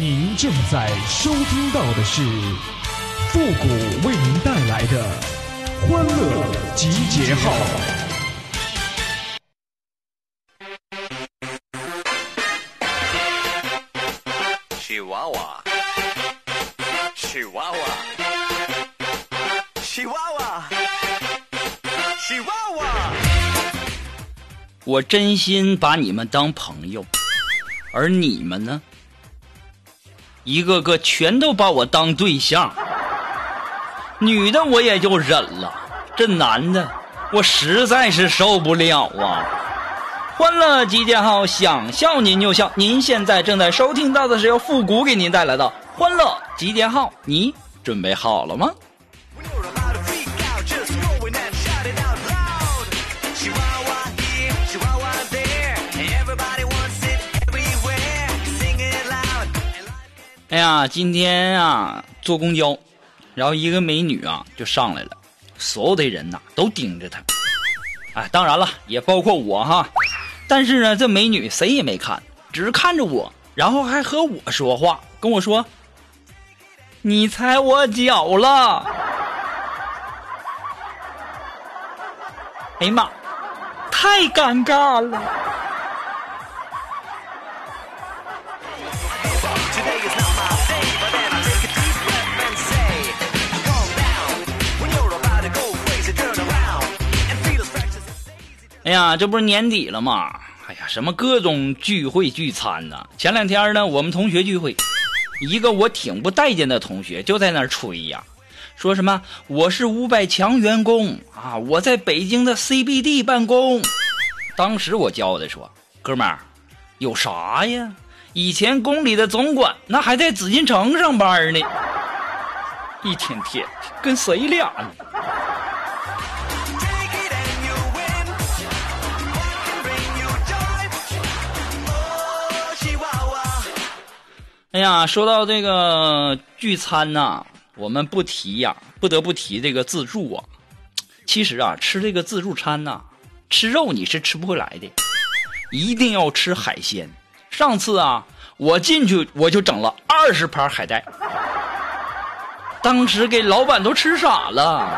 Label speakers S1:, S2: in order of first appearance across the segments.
S1: 您正在收听到的是复古为您带来的欢乐集结号。
S2: 喜娃娃，喜娃娃，喜娃娃，喜娃娃。
S3: 我真心把你们当朋友，而你们呢？一个个全都把我当对象。女的我也就忍了，这男的我实在是受不了啊！欢乐集结号，想笑您就笑。您现在正在收听到的是由复古给您带来的欢乐集结号，你准备好了吗？哎呀，今天啊坐公交，然后一个美女啊就上来了，所有的人呐都盯着她。哎，当然了，也包括我哈。但是呢，这美女谁也没看，只是看着我，然后还和我说话，跟我说：“你踩我脚了。”哎呀妈，太尴尬了。呀，这不是年底了吗？哎呀，什么各种聚会聚餐呐、前两天呢，我们同学聚会，一个我挺不待见的同学就在那儿吹呀，说什么我是五百强员工啊，我在北京的 CBD 办公。当时我教的说，哥们儿，有啥呀？以前宫里的总管那还在紫禁城上班呢，一天天跟谁俩呢？哎呀，说到这个聚餐呐、我们不提呀，不得不提这个自助啊。其实啊，吃这个自助餐呐、吃肉你是吃不回来的，一定要吃海鲜。上次啊，我进去我就整了二十盘海带，当时给老板都吃傻了。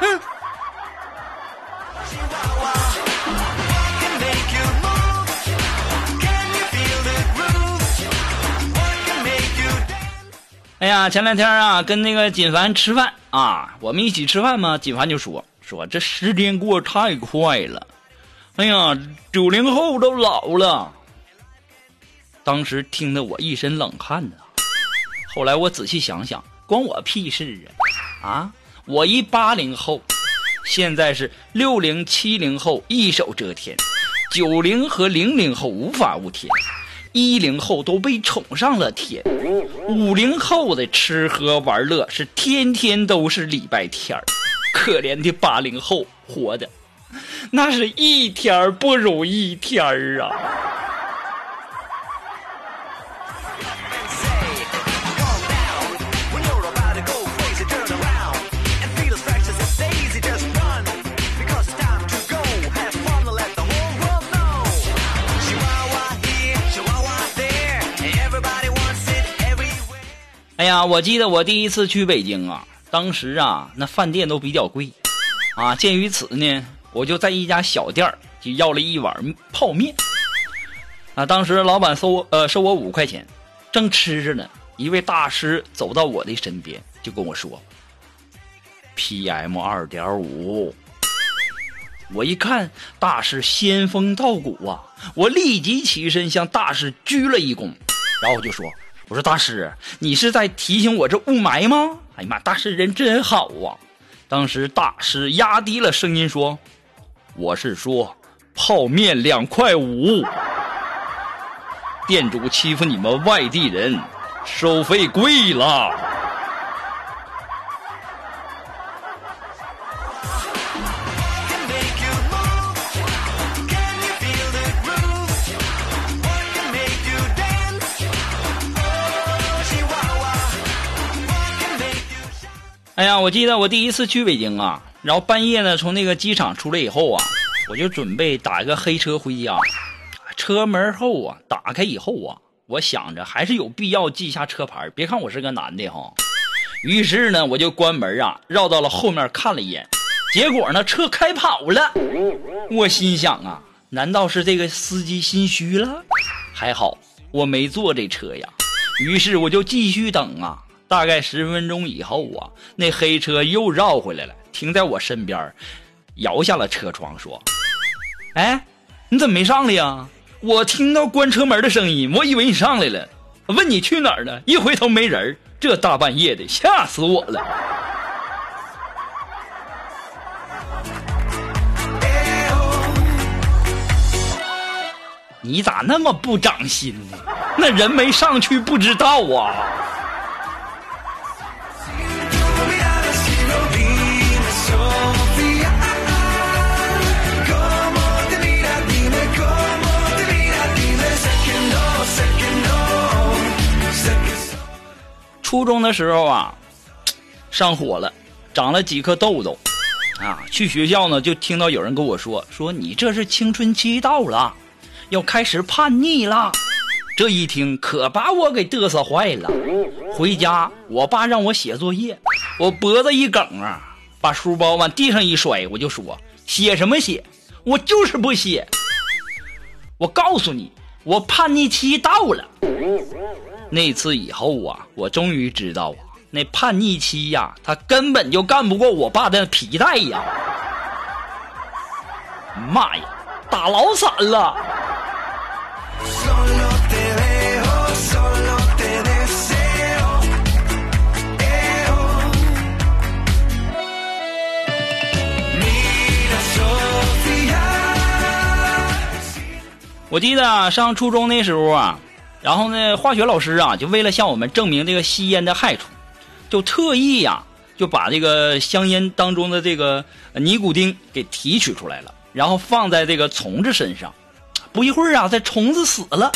S3: 哼，哎呀，前两天啊，跟那个锦凡吃饭啊，我们一起吃饭嘛，锦凡就说说这时间过得太快了，哎呀，九零后都老了。当时听得我一身冷汗呐。后来我仔细想想，关我屁事啊！啊，我一八零后，现在是六零七零后一手遮天，九零和零零后无法无天，一零后都被宠上了天。五零后的吃喝玩乐是天天都是礼拜天儿，可怜的八零后活的那是一天不如一天儿啊！我记得我第一次去北京啊，当时啊那饭店都比较贵，啊，鉴于此呢，我就在一家小店就要了一碗泡面，啊，当时老板收我呃收我五块钱，正吃着呢，一位大师走到我的身边，就跟我说：“PM 二点五。”我一看大师仙风道骨啊，我立即起身向大师鞠了一躬，然后就说：“我说大师，你是在提醒我这雾霾吗？”哎呀妈，大师人真好啊！当时大师压低了声音说：“我是说泡面两块五，店主欺负你们外地人，收费贵了。”哎呀，我记得我第一次去北京啊，然后半夜呢从那个机场出来以后啊，我就准备打一个黑车回家。车门后啊打开以后啊，我想着还是有必要记一下车牌，别看我是个男的哈。于是呢，我就关门啊，绕到了后面看了一眼，结果呢，车开跑了。我心想啊，难道是这个司机心虚了？还好我没坐这车呀。于是我就继续等啊，大概十分钟以后啊，那黑车又绕回来了，停在我身边，摇下了车窗说：“哎，你怎么没上来呀？我听到关车门的声音，我以为你上来了。问你去哪儿了？一回头没人这大半夜的，吓死我了。”你咋那么不长心呢？那人没上去不知道啊。初中的时候啊，上火了，长了几颗痘痘，啊，去学校呢就听到有人跟我说说你这是青春期到了，要开始叛逆了。这一听可把我给嘚瑟坏了。回家，我爸让我写作业，我脖子一梗啊，把书包往地上一摔，我就说写什么写，我就是不写。我告诉你，我叛逆期到了。那次以后啊，我终于知道啊，那叛逆期呀，他根本就干不过我爸的皮带呀！妈呀，打老散了！我记得，上初中那时候啊，然后呢，化学老师啊，就为了向我们证明这个吸烟的害处，就特意呀、就把这个香烟当中的这个尼古丁给提取出来了，然后放在这个虫子身上。不一会儿啊，这虫子死了。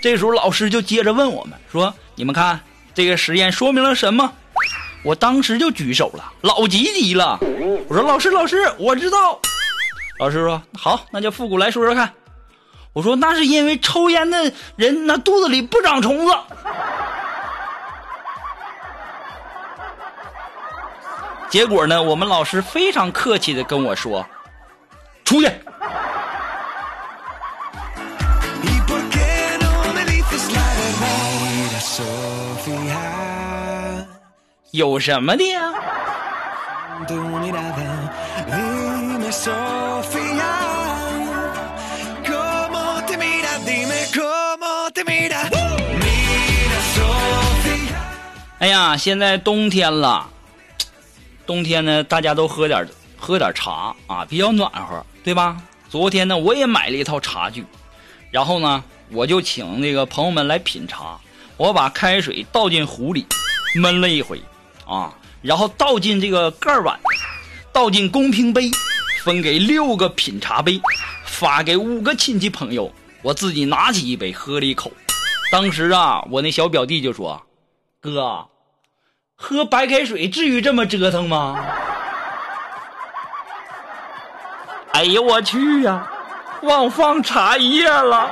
S3: 这时候老师就接着问我们说：“你们看这个实验说明了什么？”我当时就举手了，老积极了。我说：“老师，老师，我知道。”老师说：“好，那就复古来说说看。”我说：“那是因为抽烟的人那肚子里不长虫子。”结果呢，我们老师非常客气的跟我说：“出去。”有什么的呀？哎呀，现在冬天了，冬天呢，大家都喝点喝点茶啊，比较暖和，对吧？昨天呢，我也买了一套茶具，然后呢，我就请那个朋友们来品茶。我把开水倒进壶里，焖了一回，啊，然后倒进这个盖碗，倒进公平杯，分给六个品茶杯，发给五个亲戚朋友。我自己拿起一杯喝了一口，当时啊，我那小表弟就说：“哥，喝白开水至于这么折腾吗？”哎呦我去呀、忘放茶叶了。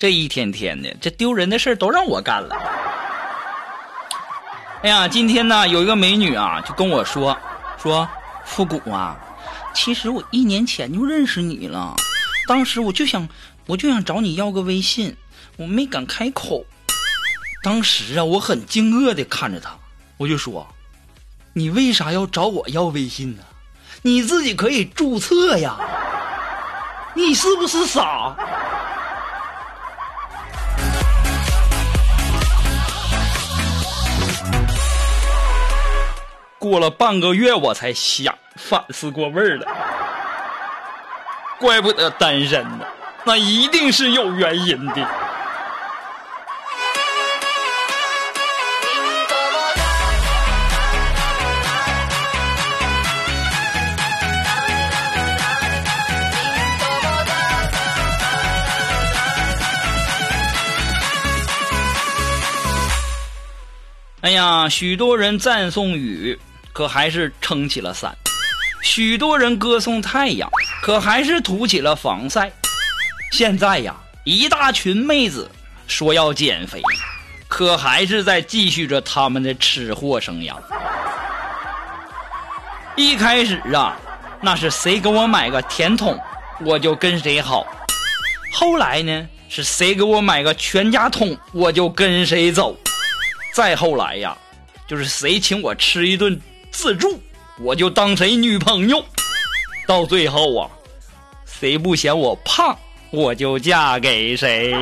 S3: 这一天天的，这丢人的事都让我干了。哎呀，今天呢，有一个美女啊，就跟我说说，复古啊，其实我一年前就认识你了，当时我就想，我就想找你要个微信，我没敢开口。当时啊，我很惊愕的看着她，我就说，你为啥要找我要微信呢？你自己可以注册呀，你是不是傻？过了半个月，我才想反思过味儿了，怪不得单身呢，那一定是有原因的。哎呀，许多人赞颂雨。可还是撑起了伞；许多人歌颂太阳，可还是涂起了防晒。现在呀，一大群妹子说要减肥，可还是在继续着他们的吃货生涯。一开始啊，那是谁给我买个甜筒，我就跟谁好；后来呢，是谁给我买个全家桶，我就跟谁走；再后来呀，就是谁请我吃一顿自助，我就当谁女朋友；到最后啊，谁不嫌我胖，我就嫁给谁。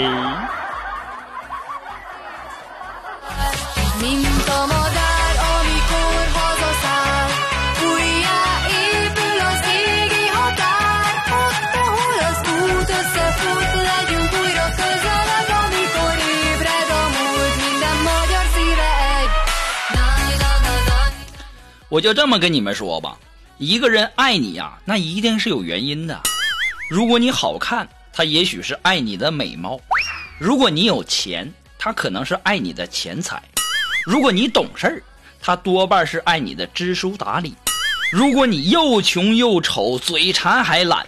S3: 我就这么跟你们说吧，一个人爱你呀、那一定是有原因的。如果你好看，他也许是爱你的美貌；如果你有钱，他可能是爱你的钱财；如果你懂事儿，他多半是爱你的知书达理；如果你又穷又丑，嘴馋还懒，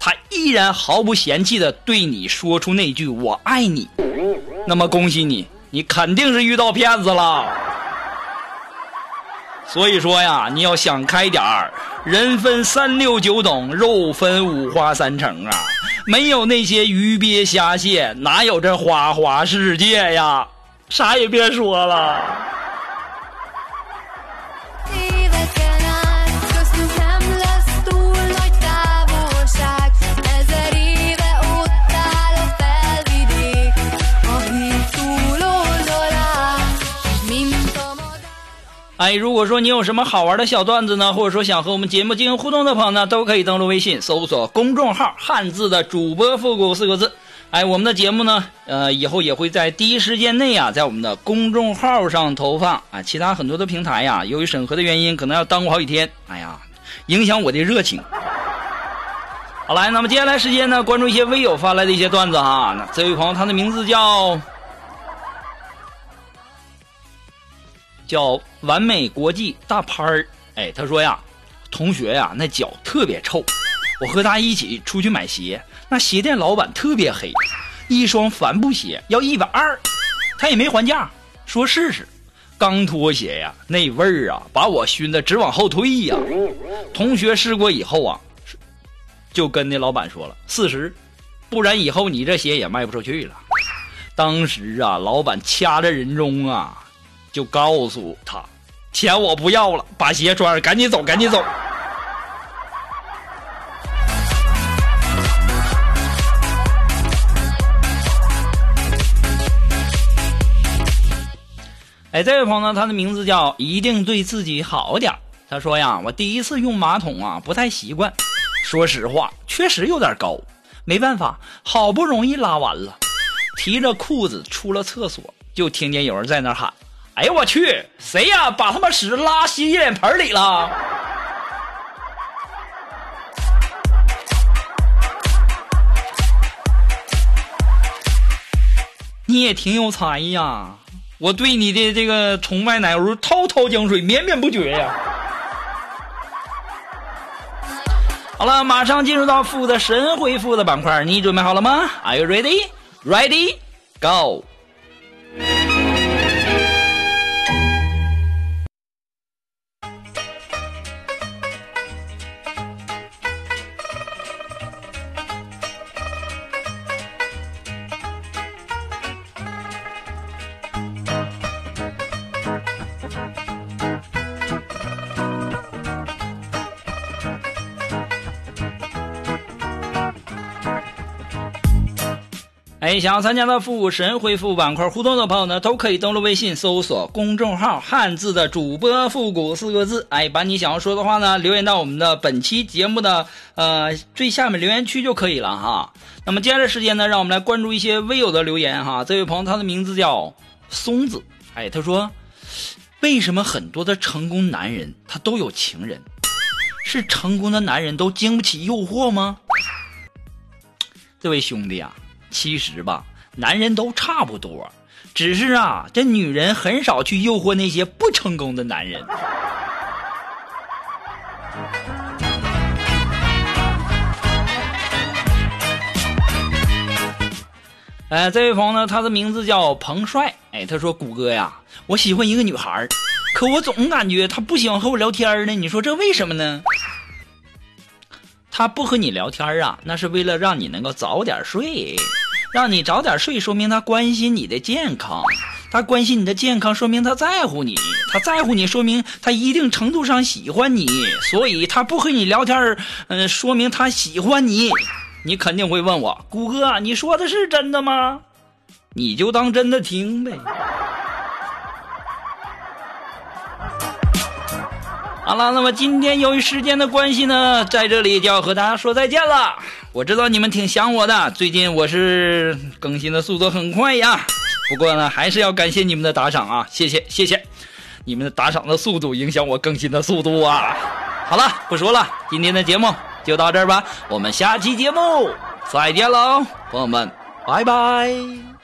S3: 他依然毫不嫌弃的对你说出那句“我爱你”，那么恭喜你，你肯定是遇到骗子了。所以说呀，你要想开点儿，人分三六九等，肉分五花三成啊！没有那些鱼鳖虾蟹，哪有这花花世界呀？啥也别说了。哎，如果说你有什么好玩的小段子呢，或者说想和我们节目进行互动的朋友呢，都可以登录微信搜索公众号“汉字的主播复古”四个字。哎，我们的节目呢，呃，以后也会在第一时间内啊，在我们的公众号上投放啊。其他很多的平台呀，由于审核的原因，可能要耽误好几天。哎呀，影响我的热情。好来，那么接下来时间呢，关注一些微友发来的一些段子哈。那这位朋友，他的名字叫叫完美国际大潘儿。哎，他说呀，同学呀，那脚特别臭。我和他一起出去买鞋，那鞋店老板特别黑，一双帆布鞋要一百二，他也没还价，说试试。刚脱鞋呀，那味儿啊，把我熏得直往后退呀。同学试过以后啊，就跟那老板说了四十，不然以后你这鞋也卖不出去了。当时啊，老板掐着人中啊，就告诉他，钱我不要了，把鞋穿上，赶紧走，赶紧走。哎，这位朋友呢，他的名字叫一定对自己好点他说呀，我第一次用马桶啊，不太习惯。说实话，确实有点高，没办法，好不容易拉完了，提着裤子出了厕所，就听见有人在那喊：“哎呦我去，谁呀？把他妈屎拉洗脸盆里了！”你也挺有才呀，我对你的这个崇拜奶油滔滔江水，绵绵不绝呀。好了，马上进入到负的神回复的板块，你准备好了吗？Are you ready? Ready? Go! 哎，想要参加到复古神回复板块互动的朋友呢，都可以登录微信搜索公众号“汉字的主播复古”四个字，哎，把你想要说的话呢留言到我们的本期节目的呃最下面留言区就可以了哈。那么接下来时间呢，让我们来关注一些微友的留言哈。这位朋友他的名字叫松子，哎，他说为什么很多的成功男人他都有情人？是成功的男人都经不起诱惑吗？这位兄弟啊，其实吧，男人都差不多，只是啊，这女人很少去诱惑那些不成功的男人。哎，这位朋友呢，他的名字叫彭帅。哎，他说：“谷歌呀，我喜欢一个女孩，可我总感觉她不喜欢和我聊天呢。你说这为什么呢？”他不和你聊天啊，那是为了让你能够早点睡，让你早点睡，说明他关心你的健康。他关心你的健康，说明他在乎你。他在乎你，说明他一定程度上喜欢你。所以他不和你聊天，嗯、说明他喜欢你。你肯定会问我，谷歌，你说的是真的吗？你就当真的听呗。好了，那么今天由于时间的关系呢，在这里就要和大家说再见了。我知道你们挺想我的，最近我是更新的速度很快呀。不过呢，还是要感谢你们的打赏啊，谢谢谢谢，你们的打赏的速度影响我更新的速度啊。好了，不说了，今天的节目就到这儿吧，我们下期节目再见喽，朋友们，拜拜。